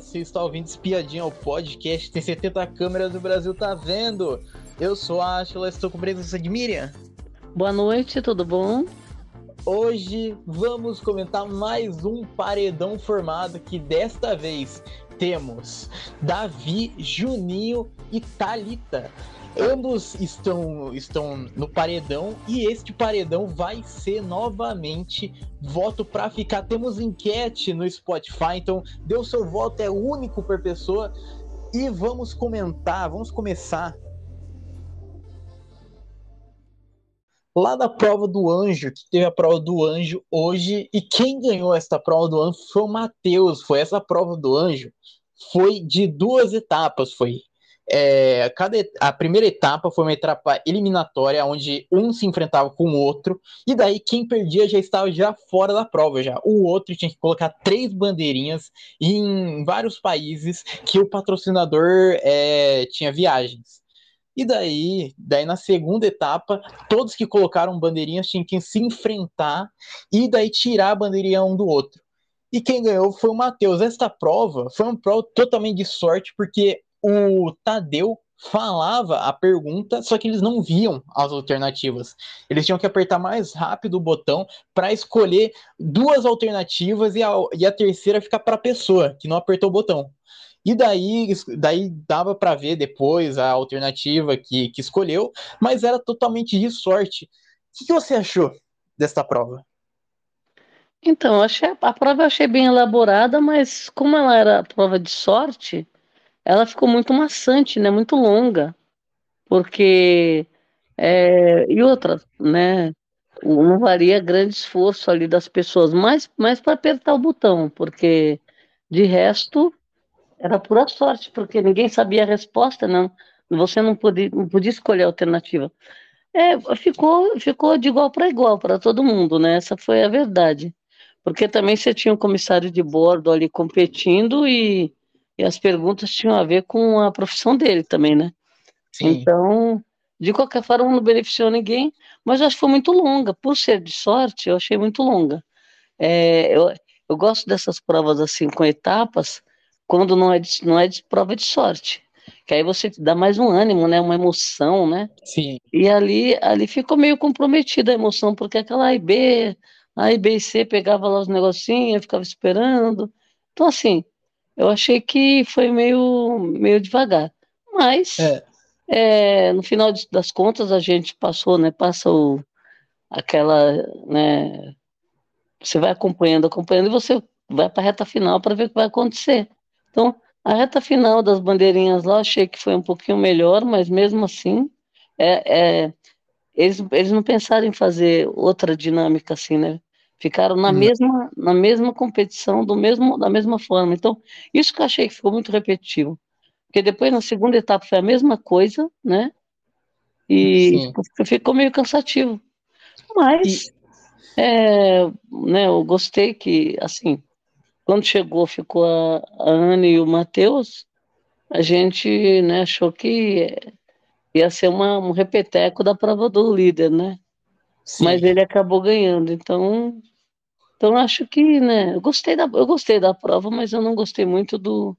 você está ouvindo Espiadinha, o podcast tem 70 câmeras do Brasil tá vendo. Eu sou a Ashla, estou com presença de Miriam. Boa noite, tudo bom? Hoje vamos comentar mais um paredão formado que desta vez temos Davi, Juninho e Talita. Ambos estão, estão no paredão e este paredão vai ser novamente voto para ficar. Temos enquete no Spotify, então deu seu voto, é único por pessoa. E vamos comentar, vamos começar lá da prova do anjo, que teve a prova do anjo hoje, e quem ganhou essa prova do anjo foi o Matheus. Foi essa prova do anjo, foi de duas etapas, foi é, cada, a primeira etapa foi uma etapa eliminatória, onde um se enfrentava com o outro, e daí quem perdia já estava já fora da prova. já. O outro tinha que colocar três bandeirinhas em vários países que o patrocinador é, tinha viagens. E daí, daí na segunda etapa, todos que colocaram bandeirinhas tinham que se enfrentar e daí tirar a bandeirinha um do outro. E quem ganhou foi o Matheus. Esta prova foi uma prova totalmente de sorte, porque o Tadeu falava a pergunta, só que eles não viam as alternativas. Eles tinham que apertar mais rápido o botão para escolher duas alternativas e a, e a terceira ficar para a pessoa que não apertou o botão. E daí, daí dava para ver depois a alternativa que, que escolheu, mas era totalmente de sorte. O que, que você achou desta prova? Então, achei, a prova eu achei bem elaborada, mas como ela era prova de sorte, ela ficou muito maçante, né? Muito longa, porque é, e outra, né? Não varia grande esforço ali das pessoas, mais, mais para apertar o botão, porque de resto era pura sorte, porque ninguém sabia a resposta, não. Você não podia, não podia escolher a alternativa. É, ficou, ficou de igual para igual para todo mundo, né? Essa foi a verdade. Porque também você tinha um comissário de bordo ali competindo e e as perguntas tinham a ver com a profissão dele também, né? Sim. Então, de qualquer forma, não beneficiou ninguém, mas eu acho que foi muito longa. Por ser de sorte, eu achei muito longa. É, eu, eu gosto dessas provas assim, com etapas, quando não é de, não é de prova de sorte. Que aí você dá mais um ânimo, né? Uma emoção, né? Sim. E ali, ali ficou meio comprometida a emoção, porque aquela A e B, A e B e C pegava lá os negocinhos, ficava esperando. Então, assim, eu achei que foi meio, meio devagar. Mas, é. É, no final das contas, a gente passou, né? Passa o, aquela, né? Você vai acompanhando, acompanhando, e você vai para a reta final para ver o que vai acontecer. Então, a reta final das bandeirinhas lá, achei que foi um pouquinho melhor, mas mesmo assim, é, é, eles, eles não pensaram em fazer outra dinâmica assim, né? Ficaram na, hum. mesma, na mesma competição, do mesmo, da mesma forma. Então, isso que eu achei que ficou muito repetitivo. Porque depois, na segunda etapa, foi a mesma coisa, né? E tipo, ficou meio cansativo. Mas, e... é, né, eu gostei que, assim, quando chegou, ficou a, a Ana e o Matheus, a gente né, achou que ia ser uma, um repeteco da prova do líder, né? Sim. Mas ele acabou ganhando, então então acho que, né, eu gostei da, eu gostei da prova, mas eu não gostei muito do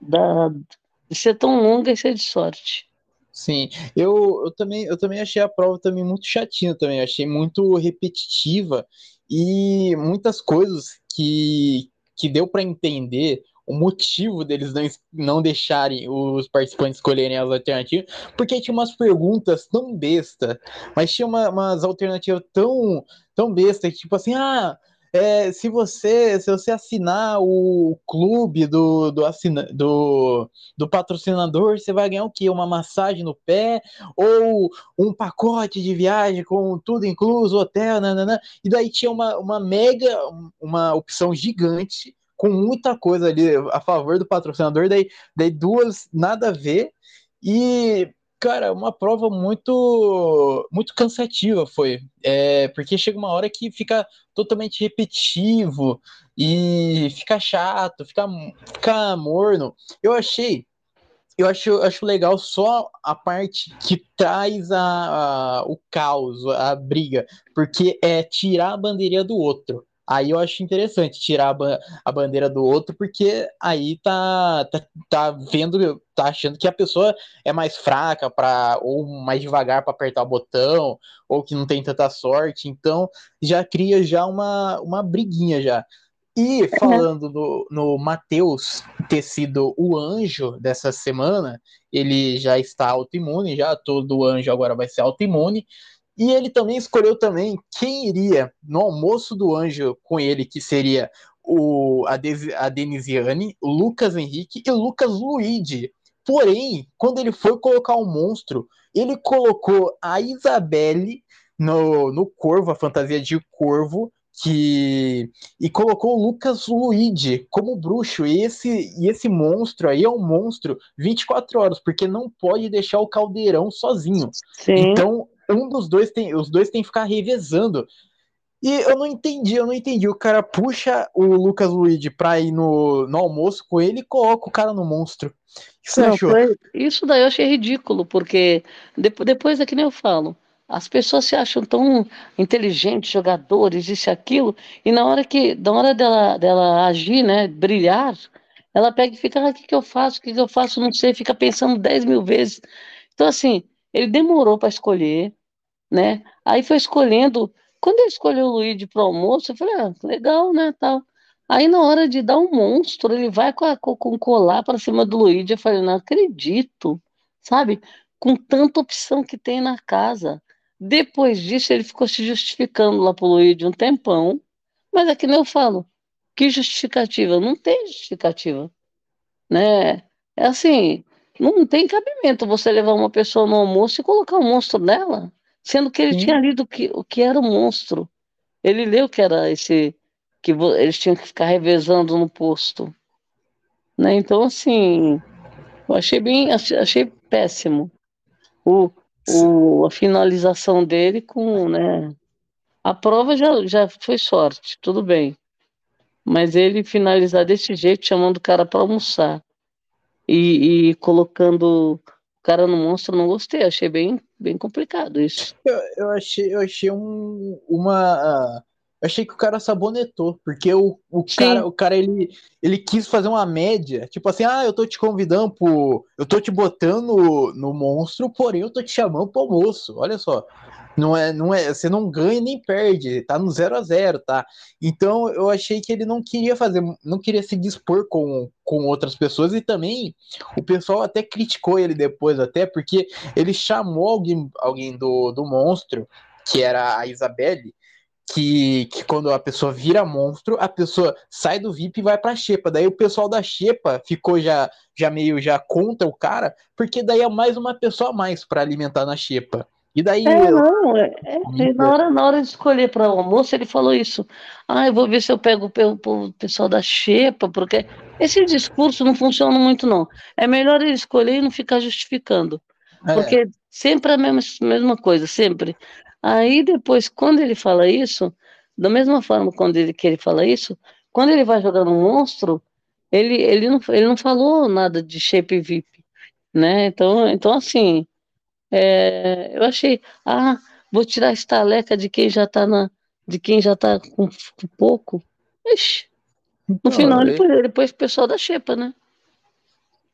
da, de ser tão longa e ser de sorte. Sim, eu, eu, também, eu também achei a prova também muito chatinha também, achei muito repetitiva e muitas coisas que, que deu para entender o motivo deles não, não deixarem os participantes escolherem as alternativas, porque tinha umas perguntas tão besta, mas tinha uma, umas alternativas tão, tão besta, que tipo assim, ah, é, se você se você assinar o clube do, do, assina, do, do patrocinador, você vai ganhar o quê? Uma massagem no pé ou um pacote de viagem com tudo incluso, hotel, nanana. e daí tinha uma, uma mega, uma opção gigante com muita coisa ali a favor do patrocinador, daí, daí duas nada a ver, e cara, uma prova muito muito cansativa foi. É, porque chega uma hora que fica totalmente repetitivo e fica chato, fica, fica morno. Eu achei. Eu acho, acho legal só a parte que traz a, a, o caos, a briga, porque é tirar a bandeirinha do outro. Aí eu acho interessante tirar a, ba a, bandeira do outro, porque aí tá, tá, tá vendo, tá achando que a pessoa é mais fraca para ou mais devagar para apertar o botão, ou que não tem tanta sorte. Então já cria já uma, uma briguinha já. E uhum. falando no, no Matheus ter sido o anjo dessa semana, ele já está autoimune, já todo anjo agora vai ser autoimune. E ele também escolheu também quem iria no almoço do anjo com ele, que seria o, a, De, a Denisiane, o Lucas Henrique e o Lucas Luigi. Porém, quando ele foi colocar o monstro, ele colocou a Isabelle no, no corvo, a fantasia de corvo, que e colocou o Lucas Luigi como bruxo. E esse, e esse monstro aí é um monstro 24 horas, porque não pode deixar o caldeirão sozinho. Sim. Então, um dos dois tem, os dois tem que ficar revezando. E eu não entendi, eu não entendi. O cara puxa o Lucas Luigi pra ir no, no almoço com ele e coloca o cara no monstro. O que você não, achou? Foi, isso daí eu achei ridículo, porque depois, depois é que nem eu falo. As pessoas se acham tão inteligentes, jogadores, isso e aquilo, e na hora que, na hora dela, dela agir, né, brilhar, ela pega e fica, ah, o que, que eu faço, o que, que eu faço, não sei, fica pensando 10 mil vezes. Então, assim, ele demorou para escolher, né? Aí foi escolhendo. Quando ele escolheu o Luigi para o almoço, eu falei, ah, legal, né? Tal. Aí na hora de dar um monstro, ele vai com, a, com colar para cima do Luigi. Eu falei, não acredito, sabe? Com tanta opção que tem na casa. Depois disso, ele ficou se justificando lá pro Luigi um tempão. Mas é que nem eu falo, que justificativa? Não tem justificativa, né? É assim, não tem cabimento você levar uma pessoa no almoço e colocar um monstro nela, sendo que ele Sim. tinha lido que, o que era o monstro. Ele leu que era esse que eles tinham que ficar revezando no posto. Né? Então, assim, eu achei bem, achei péssimo o, o, a finalização dele com, né? A prova já, já foi sorte, tudo bem. Mas ele finalizar desse jeito, chamando o cara para almoçar e, e colocando o cara no monstro, não gostei, achei bem, bem complicado isso. Eu, eu achei, eu achei um, uma. Achei que o cara sabonetou, porque o, o cara, o cara ele, ele quis fazer uma média, tipo assim, ah, eu tô te convidando pro. Eu tô te botando no, no monstro, porém eu tô te chamando pro almoço. Olha só. Não é, não é, você não ganha nem perde, tá no 0 a 0 tá? Então eu achei que ele não queria fazer, não queria se dispor com, com outras pessoas e também o pessoal até criticou ele depois, até porque ele chamou alguém, alguém do, do monstro, que era a Isabelle, que, que quando a pessoa vira monstro, a pessoa sai do VIP e vai pra Xepa. Daí o pessoal da Xepa ficou já, já meio já contra o cara, porque daí é mais uma pessoa a mais para alimentar na Xepa. E daí. É, eu... não, é, é, na, hora, na hora de escolher para o almoço, ele falou isso. Ah, eu vou ver se eu pego o pessoal da Xepa, porque esse discurso não funciona muito, não. É melhor ele escolher e não ficar justificando. É. Porque sempre a mesma, mesma coisa, sempre. Aí depois, quando ele fala isso, da mesma forma quando ele, que ele fala isso, quando ele vai jogar no monstro, ele, ele, não, ele não falou nada de shape VIP, né? Então, então assim, é, eu achei, ah, vou tirar a estaleca de quem já está na, de quem já tá com, com pouco. Ixi, no então, final ele, ele pôs o pessoal da Xepa, né?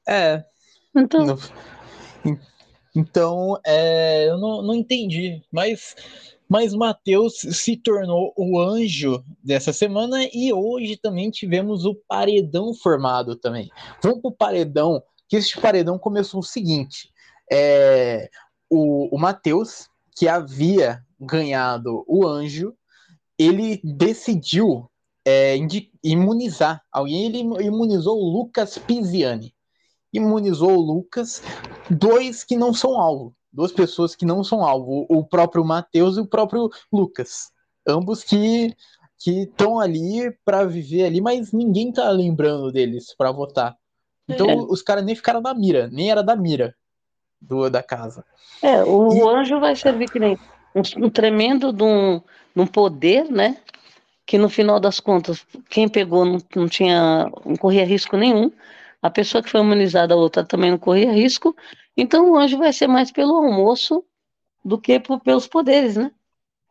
É. Então. No, então, é, eu não, não entendi, mas, mas Mateus se tornou o anjo dessa semana e hoje também tivemos o paredão formado também. Vamos pro paredão, que este paredão começou o seguinte: é, o, o Matheus, que havia ganhado o anjo, ele decidiu é, imunizar alguém. Ele imunizou o Lucas Pisiani. Imunizou o Lucas, dois que não são alvo. Duas pessoas que não são alvo. O próprio Matheus e o próprio Lucas. Ambos que que estão ali para viver ali, mas ninguém tá lembrando deles para votar. Então é. os caras nem ficaram na mira, nem era da mira do, da casa. É, o e... anjo vai servir que nem um, um tremendo de um, de um poder, né? Que no final das contas, quem pegou não, não tinha, não corria risco nenhum. A pessoa que foi imunizada, a outra também não corria risco. Então o anjo vai ser mais pelo almoço do que por, pelos poderes, né?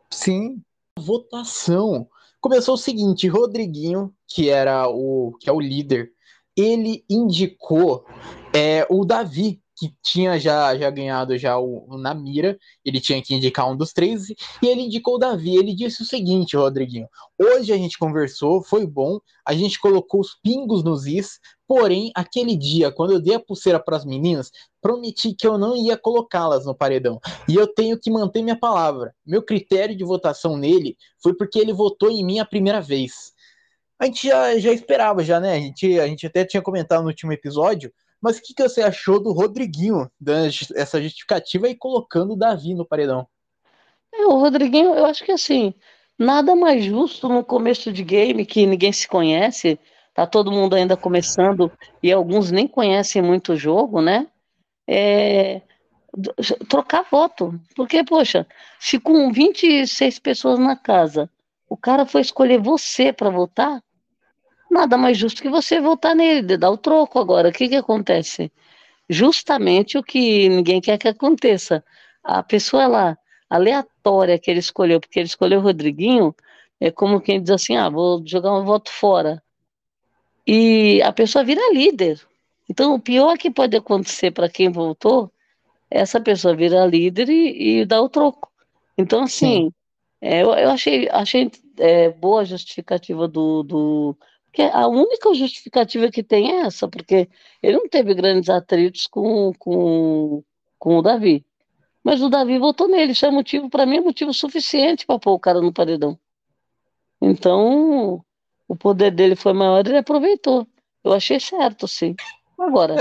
Sim. Votação começou o seguinte: Rodriguinho, que era o que é o líder, ele indicou é, o Davi, que tinha já, já ganhado já o, na mira, ele tinha que indicar um dos três, e ele indicou o Davi. Ele disse o seguinte, Rodriguinho: hoje a gente conversou, foi bom, a gente colocou os pingos nos is, porém, aquele dia, quando eu dei a pulseira para as meninas, prometi que eu não ia colocá-las no paredão. E eu tenho que manter minha palavra. Meu critério de votação nele foi porque ele votou em mim a primeira vez. A gente já, já esperava, já, né? A gente, a gente até tinha comentado no último episódio mas o que, que você achou do Rodriguinho, dando essa justificativa e colocando o Davi no paredão? É, o Rodriguinho, eu acho que assim, nada mais justo no começo de game que ninguém se conhece, tá todo mundo ainda começando e alguns nem conhecem muito o jogo, né? É, trocar voto. Porque, poxa, se com 26 pessoas na casa o cara foi escolher você para votar, nada mais justo que você votar nele, dar o troco agora. O que, que acontece? Justamente o que ninguém quer que aconteça. A pessoa lá, aleatória que ele escolheu, porque ele escolheu o Rodriguinho, é como quem diz assim: ah, vou jogar um voto fora. E a pessoa vira líder. Então, o pior que pode acontecer para quem votou é essa pessoa virar líder e, e dar o troco. Então, assim, é, eu, eu, achei, achei é, boa a justificativa do, do, que a única justificativa que tem é essa, porque ele não teve grandes atritos com, com, com o Davi. Mas o Davi votou nele, isso é motivo, para mim, é motivo suficiente para pôr o cara no paredão. Então, o poder dele foi maior, ele aproveitou. Eu achei certo, sim. Agora,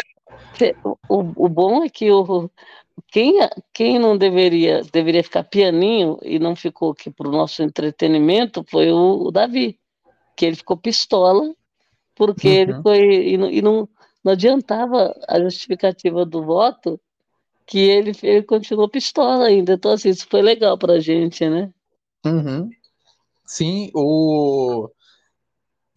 o, o bom é que o, quem, quem não deveria, deveria ficar pianinho e não ficou aqui para o nosso entretenimento foi o, o Davi que ele ficou pistola, porque uhum. ele foi. E, não, e não, não adiantava a justificativa do voto, que ele, ele continuou pistola ainda. Então, assim, isso foi legal pra gente, né? Uhum. Sim, o.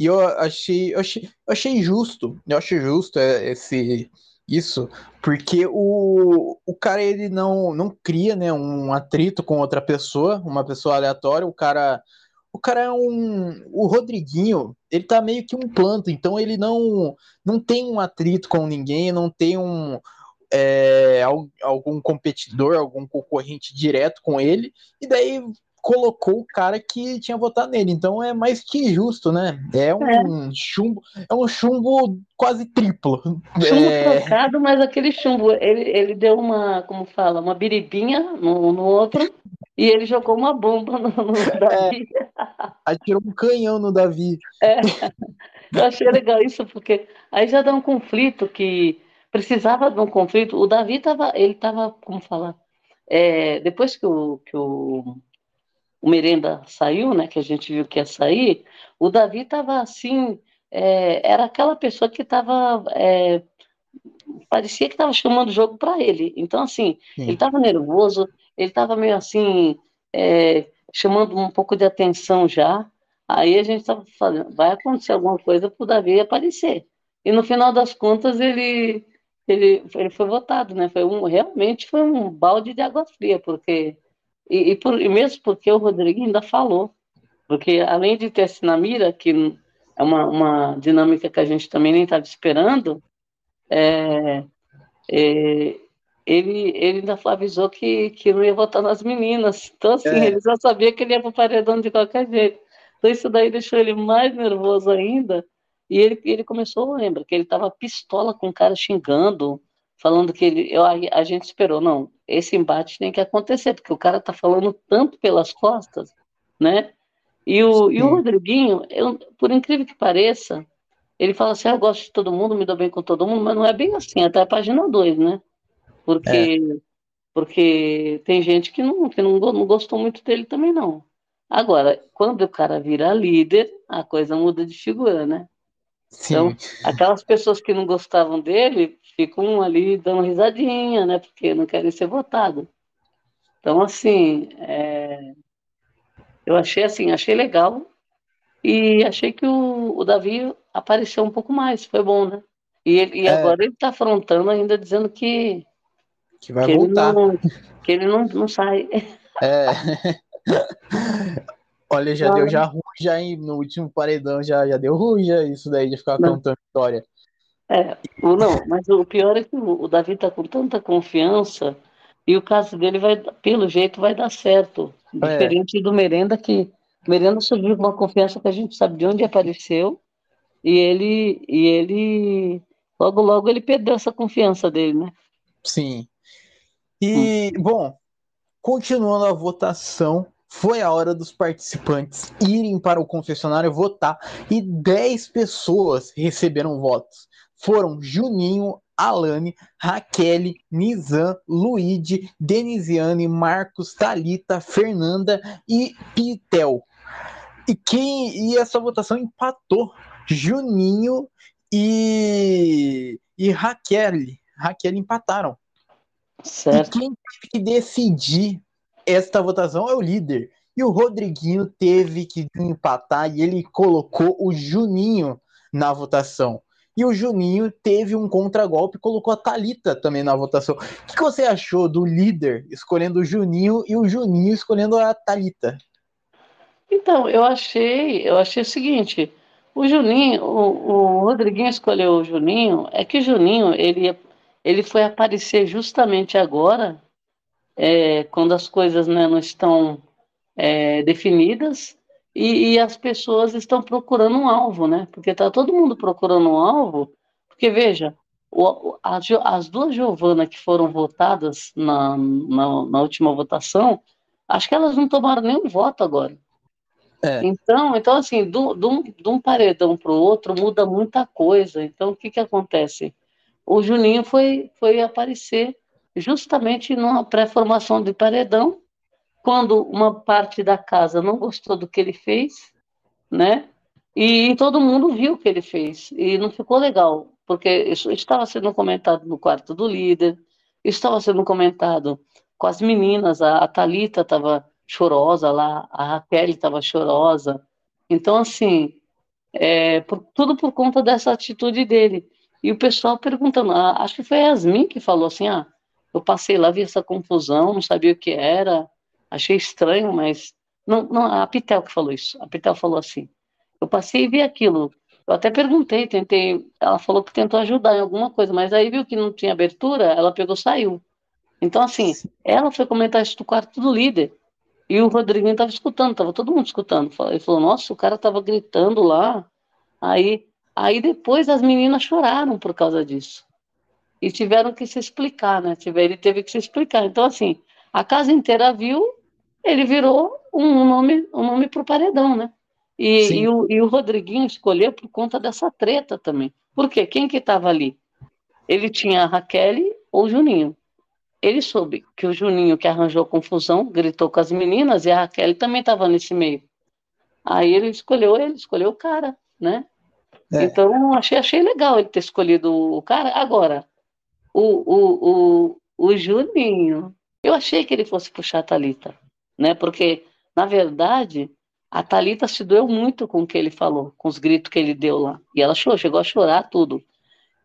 E eu achei, eu achei, eu achei justo, eu achei justo é, esse isso, porque o, o cara ele não, não cria né, um atrito com outra pessoa, uma pessoa aleatória, o cara o cara é um. O Rodriguinho, ele tá meio que um planto, então ele não, não tem um atrito com ninguém, não tem um. É, algum competidor, algum concorrente direto com ele, e daí colocou o cara que tinha votado nele. Então é mais que justo, né? É um é. chumbo, é um chumbo quase triplo. Chumbo é... trocado, mas aquele chumbo, ele, ele deu uma, como fala, uma biribinha no, no outro e ele jogou uma bomba no, no é. Davi. É, atirou um canhão no Davi. É, eu achei legal isso, porque aí já dá um conflito que precisava de um conflito. O Davi estava, ele estava, como falar, é, depois que o, que o, o Merenda saiu, né, que a gente viu que ia sair, o Davi estava assim, é, era aquela pessoa que estava é, parecia que estava chamando o jogo para ele. Então, assim, Sim. ele estava nervoso, ele estava meio assim, é, chamando um pouco de atenção já. Aí a gente estava falando, vai acontecer alguma coisa para o Davi aparecer. E no final das contas ele, ele, ele foi votado, né? Foi um, realmente foi um balde de água fria, porque e, e, por, e mesmo porque o Rodrigo ainda falou, porque além de ter esse na mira, que é uma, uma dinâmica que a gente também nem estava esperando, é, é, ele, ele ainda avisou que, que não ia votar nas meninas. Então, assim, é. ele já sabia que ele ia para o paredão de qualquer jeito. Então, isso daí deixou ele mais nervoso ainda. E ele, ele começou, lembra, que ele estava pistola com o cara xingando, falando que ele. Eu, a, gente esperou, não, esse embate tem que acontecer, porque o cara está falando tanto pelas costas, né? E o, e o Rodriguinho, eu, por incrível que pareça, ele fala assim: ah, eu gosto de todo mundo, me dou bem com todo mundo, mas não é bem assim, até a página 2, né? Porque, é. porque tem gente que, não, que não, não gostou muito dele também, não. Agora, quando o cara vira líder, a coisa muda de figura, né? Sim. Então, aquelas pessoas que não gostavam dele ficam ali dando risadinha, né? Porque não querem ser votados. Então, assim, é... eu achei assim, achei legal e achei que o, o Davi apareceu um pouco mais, foi bom, né? E, ele, e é... agora ele está afrontando ainda dizendo que que vai que voltar. Ele não, que ele não, não sai. É. Olha, já deu já ruim já no último paredão já, já deu ruim, já, isso daí de ficar não. contando história. É, não, mas o pior é que o Davi tá com tanta confiança e o caso dele vai, pelo jeito, vai dar certo. É. Diferente é. do Merenda, que Merenda surgiu com uma confiança que a gente sabe de onde apareceu e ele, e ele logo, logo ele perdeu essa confiança dele, né? Sim. E, hum. bom, continuando a votação, foi a hora dos participantes irem para o confessionário votar e 10 pessoas receberam votos. Foram Juninho, Alane, Raquel, Nizam, Luíde, Denisiane, Marcos, Talita, Fernanda e Pitel. E quem e essa votação empatou Juninho e, e Raquel. Raquel empataram. Certo. E quem teve que decidir esta votação é o líder. E o Rodriguinho teve que empatar e ele colocou o Juninho na votação. E o Juninho teve um contragolpe e colocou a Talita também na votação. O que, você achou do líder escolhendo o Juninho e o Juninho escolhendo a Talita? Então, eu achei, eu achei o seguinte, o Juninho, o, o Rodriguinho escolheu o Juninho, é que o Juninho, ele, ele foi aparecer justamente agora, é, quando as coisas né, não estão é, definidas, e, e, as pessoas estão procurando um alvo, né? Porque está todo mundo procurando um alvo, porque veja, o, a, as duas Giovana que foram votadas na, na, na, última votação, acho que elas não tomaram nenhum voto agora. É. Então, então, assim, de um paredão para o outro muda muita coisa. Então, o que, que acontece? O Juninho foi, foi aparecer justamente numa pré-formação de paredão, quando uma parte da casa não gostou do que ele fez, né? E todo mundo viu o que ele fez e não ficou legal, porque isso estava sendo comentado no quarto do líder, estava sendo comentado com as meninas, a, a Talita estava chorosa lá, a Raquel estava chorosa. Então, assim, é, por, tudo por conta dessa atitude dele. E o pessoal perguntando, acho que foi a Yasmin que falou assim, ah, eu passei lá, vi essa confusão, não sabia o que era, Achei estranho, mas. Não, não, a Pitel que falou isso. A Pitel falou assim. Eu passei e vi aquilo. Eu até perguntei, tentei. Ela falou que tentou ajudar em alguma coisa, mas aí viu que não tinha abertura, ela pegou saiu. Então, assim, ela foi comentar isso do quarto do líder. E o Rodriguinho estava escutando, estava todo mundo escutando. Ele falou: Nossa, o cara estava gritando lá. Aí, aí depois as meninas choraram por causa disso. E tiveram que se explicar, né? Ele teve que se explicar. Então, assim, a casa inteira viu ele virou um nome, um nome para o paredão, né? E, e, o, e o Rodriguinho escolheu por conta dessa treta também. Por quê? Quem que estava ali? Ele tinha a Raquel ou o Juninho. Ele soube que o Juninho, que arranjou confusão, gritou com as meninas, e a Raquel também estava nesse meio. Aí ele escolheu ele, escolheu o cara, né? É. Então, achei, achei legal ele ter escolhido o cara. Agora, o, o, o, o Juninho, eu achei que ele fosse puxar a Thalita né? Porque, na verdade, a Talita se doeu muito com o que ele falou, com os gritos que ele deu lá. E ela chorou, chegou a chorar tudo.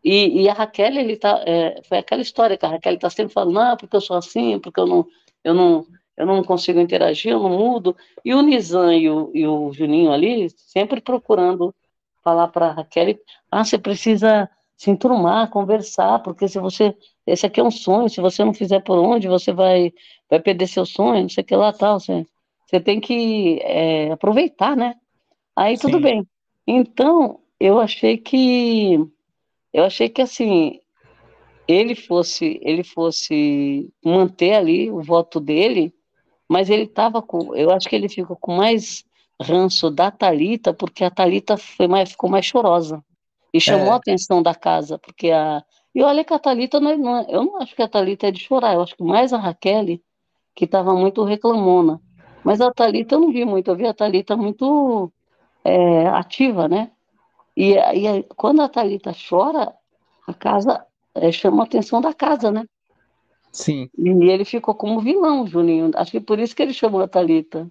E, e a Raquel, ele tá, é, foi aquela história que a Raquel está sempre falando, não, porque eu sou assim, porque eu não, eu não, eu não consigo interagir, eu não mudo. E o Nizam e o, e o Juninho ali, sempre procurando falar para a Raquel, ah, você precisa se enturmar, conversar, porque se você, esse aqui é um sonho, se você não fizer por onde, você vai, vai perder seu sonho, não sei o que lá, tal, você, você tem que é, aproveitar, né? Aí Sim. tudo bem. Então, eu achei que, eu achei que, assim, ele fosse, ele fosse manter ali o voto dele, mas ele estava com, eu acho que ele ficou com mais ranço da Talita, porque a Talita foi mais, ficou mais chorosa. E chamou é. a atenção da casa, porque a. E olha que a Thalita, não, é, não, é, eu não acho que a Thalita é de chorar, eu acho que mais a Raquel, que estava muito reclamona. Mas a Thalita eu não vi muito, eu vi a Thalita muito é, ativa, né? E, e quando a Thalita chora, a casa é, chama a atenção da casa, né? Sim. E ele ficou como vilão, Juninho. Acho que por isso que ele chamou a Thalita,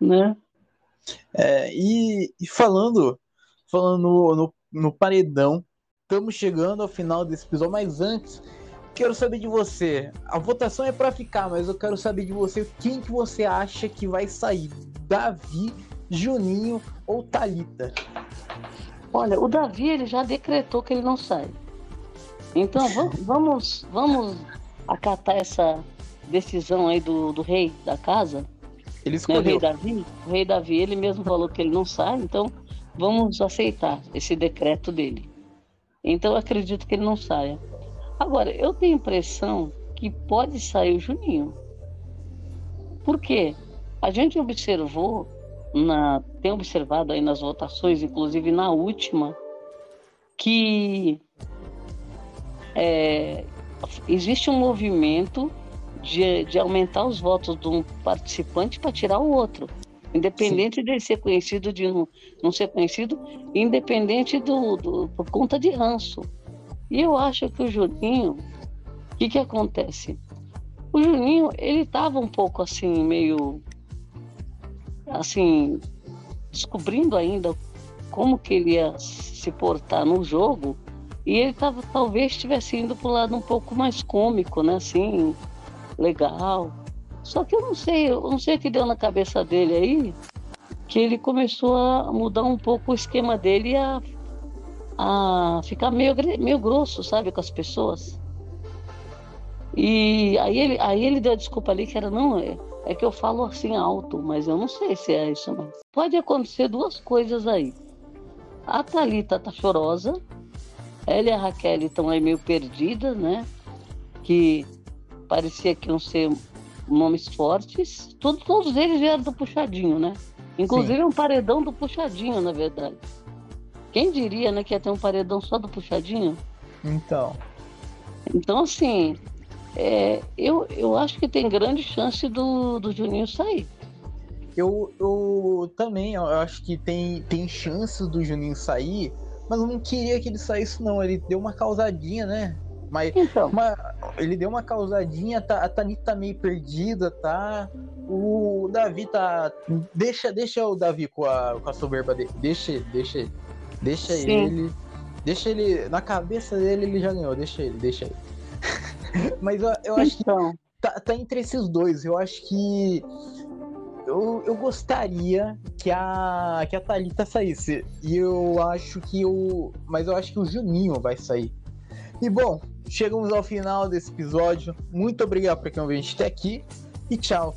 né? É, e, e falando, falando no, no no paredão. Estamos chegando ao final desse episódio, mas antes, quero saber de você. A votação é para ficar, mas eu quero saber de você quem que você acha que vai sair, Davi Juninho ou Talita? Olha, o Davi ele já decretou que ele não sai. Então vamos, vamos acatar essa decisão aí do, do rei da casa. Ele escolheu. Né, o rei Davi. O rei Davi ele mesmo falou que ele não sai, então vamos aceitar esse decreto dele. Então acredito que ele não saia. Agora, eu tenho a impressão que pode sair o Juninho. Por quê? A gente observou, na, tem observado aí nas votações, inclusive na última, que é, existe um movimento de, de aumentar os votos de um participante para tirar o outro. Independente Sim. de ser conhecido, de não, não ser conhecido, independente do, do, por conta de ranço. E eu acho que o Juninho, o que, que acontece? O Juninho, ele estava um pouco assim, meio assim, descobrindo ainda como que ele ia se portar no jogo, e ele tava, talvez estivesse indo para o lado um pouco mais cômico, né? Assim, legal. Só que eu não sei, eu não sei o que deu na cabeça dele aí, que ele começou a mudar um pouco o esquema dele a, a ficar meio, meio grosso, sabe, com as pessoas. E aí ele, aí ele deu a desculpa ali que era, não, é, é que eu falo assim alto, mas eu não sei se é isso não. Pode acontecer duas coisas aí. A Thalita tá chorosa, ela e a Raquel estão aí meio perdidas, né? Que parecia que iam ser nomes fortes. Todos, todos eles vieram do Puxadinho, né? Inclusive Sim. um paredão do Puxadinho, na verdade. Quem diria, né, que ia ter um paredão só do Puxadinho? Então. Então, assim, é, eu, eu acho que tem grande chance do, do Juninho sair. Eu, eu também eu acho que tem, tem chances do Juninho sair, mas eu não queria que ele saísse, não. Ele deu uma causadinha, né? Mas, então. Uma, ele deu uma causadinha, tá, a Tanita tá meio perdida, tá? O Davi tá. Deixa, deixa o Davi com a, com a soberba dele. Deixa ele, deixa ele. Deixa Sim. ele. Deixa ele. Na cabeça dele ele já ganhou. Deixa ele, deixa ele. Mas eu, eu acho então. que tá, tá entre esses dois. Eu acho que eu, eu gostaria que a, que a Thalita saísse. E eu acho que o. Mas eu acho que o Juninho vai sair. E bom, chegamos ao final desse episódio. Muito obrigado por quem ouviu a gente até aqui. E tchau.